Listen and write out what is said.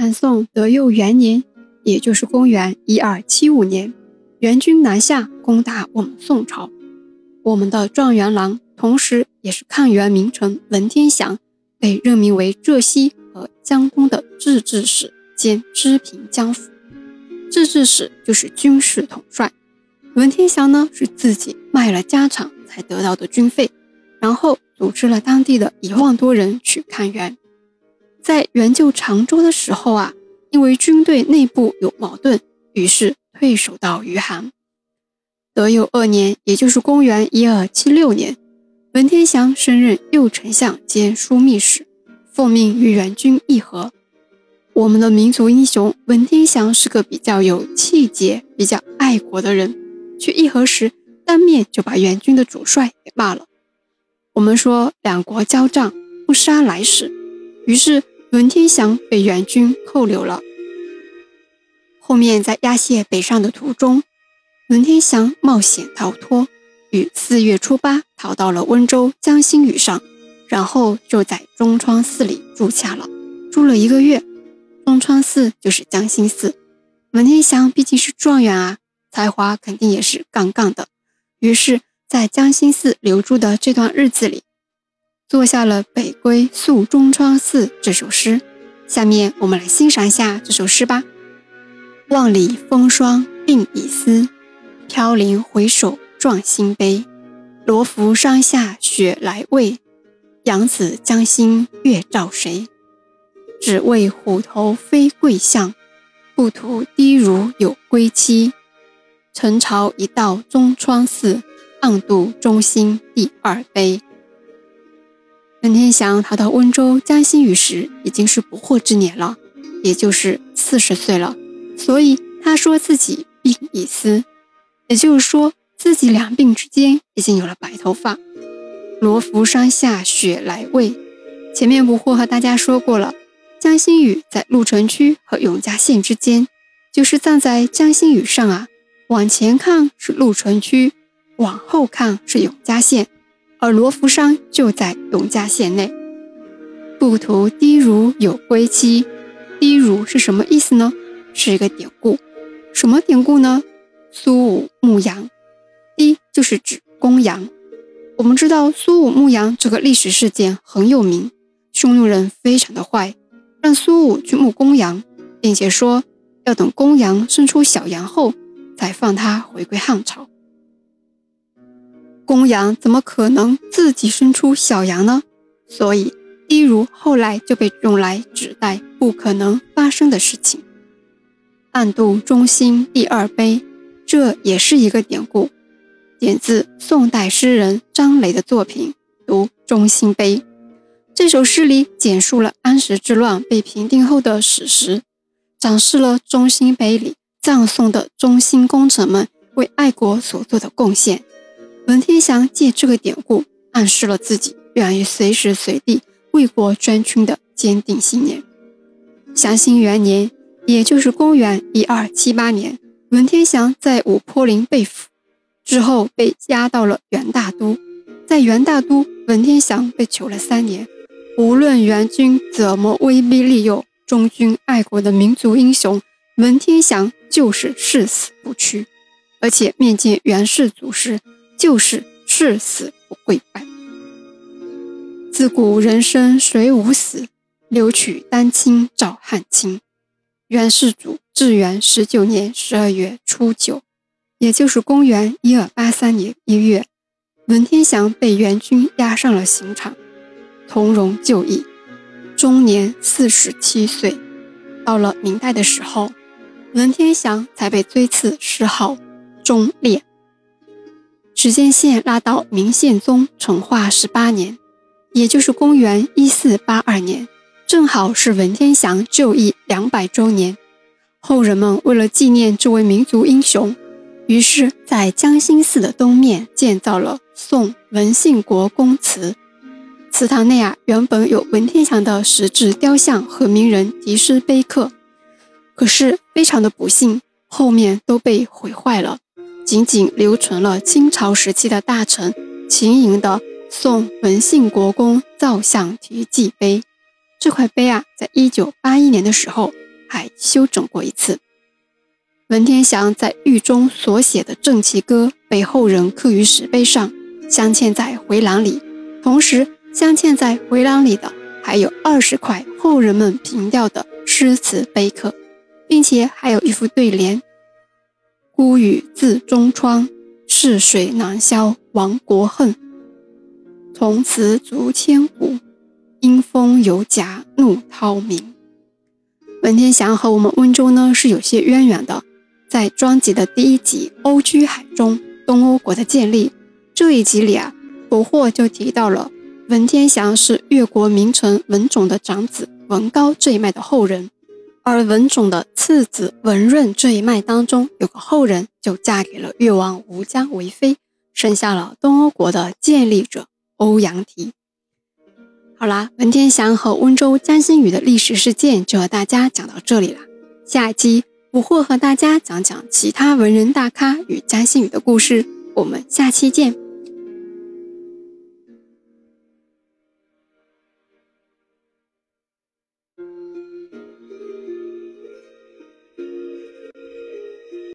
南宋德佑元年，也就是公元一二七五年，元军南下攻打我们宋朝。我们的状元郎，同时也是抗元名臣文天祥，被任命为浙西和江东的制置使兼知平江府。制置使就是军事统帅。文天祥呢，是自己卖了家产才得到的军费，然后组织了当地的一万多人去抗元。在援救常州的时候啊，因为军队内部有矛盾，于是退守到余杭。德佑二年，也就是公元一二七六年，文天祥升任右丞相兼枢密使，奉命与援军议和。我们的民族英雄文天祥是个比较有气节、比较爱国的人，去议和时当面就把援军的主帅给骂了。我们说两国交战，不杀来使，于是。文天祥被元军扣留了。后面在押解北上的途中，文天祥冒险逃脱，于四月初八逃到了温州江心屿上，然后就在中川寺里住下了，住了一个月。中川寺就是江心寺。文天祥毕竟是状元啊，才华肯定也是杠杠的，于是，在江心寺留住的这段日子里。做下了《北归宿中川寺》这首诗，下面我们来欣赏一下这首诗吧。万里风霜鬓已丝，飘零回首壮心悲。罗浮山下雪来未？扬子江心月照谁？只为虎头飞桂巷，不图低如有归期。陈朝一到中川寺，暗度中心第二杯。文天祥逃到温州江心屿时，已经是不惑之年了，也就是四十岁了。所以他说自己鬓已丝，也就是说自己两鬓之间已经有了白头发。罗浮山下雪来未？前面不惑和大家说过了，江心屿在鹿城区和永嘉县之间，就是站在江心屿上啊，往前看是鹿城区，往后看是永嘉县。而罗浮山就在永嘉县内。不图低如有归期，低如是什么意思呢？是一个典故。什么典故呢？苏武牧羊，低就是指公羊。我们知道苏武牧羊这个历史事件很有名，匈奴人非常的坏，让苏武去牧公羊，并且说要等公羊生出小羊后，再放它回归汉朝。公羊怎么可能自己生出小羊呢？所以低如后来就被用来指代不可能发生的事情。暗度中心第二碑，这也是一个典故，点自宋代诗人张磊的作品《读中心碑》。这首诗里简述了安史之乱被平定后的史实，展示了中心碑里葬送的中心功臣们为爱国所做的贡献。文天祥借这个典故，暗示了自己愿意随时随地为国捐躯的坚定信念。祥兴元年，也就是公元一二七八年，文天祥在五坡林被俘，之后被押到了元大都。在元大都，文天祥被囚了三年。无论元军怎么威逼利诱，忠君爱国的民族英雄文天祥就是誓死不屈，而且面见元世祖时。就是誓死不跪拜。自古人生谁无死，留取丹青照汗青。元世祖至元十九年十二月初九，也就是公元一二八三年一月，文天祥被元军押上了刑场，从容就义，终年四十七岁。到了明代的时候，文天祥才被追赐谥号忠烈。时间线拉到明宪宗成化十八年，也就是公元一四八二年，正好是文天祥就义两百周年。后人们为了纪念这位民族英雄，于是，在江心寺的东面建造了宋文信国公祠。祠堂内啊，原本有文天祥的石质雕像和名人题诗碑刻，可是非常的不幸，后面都被毁坏了。仅仅留存了清朝时期的大臣秦寅的宋文信国公造像题记碑。这块碑啊，在一九八一年的时候还修整过一次。文天祥在狱中所写的《正气歌》被后人刻于石碑上，镶嵌在回廊里。同时，镶嵌在回廊里的还有二十块后人们凭吊的诗词碑刻，并且还有一副对联：“孤雨自中窗，逝水难消亡国恨。从此足千古，阴风有甲怒涛鸣。”文天祥和我们温州呢是有些渊源的。在专辑的第一集《欧居海》中，东欧国的建立这一集里啊，捕获就提到了文天祥是越国名臣文种的长子文高这一脉的后人，而文种的次子文润这一脉当中有个后人就嫁给了越王吴江为妃，生下了东欧国的建立者欧阳提。好啦，文天祥和温州江心屿的历史事件就和大家讲到这里了，下一期。我会和大家讲讲其他文人大咖与江心屿的故事，我们下期见。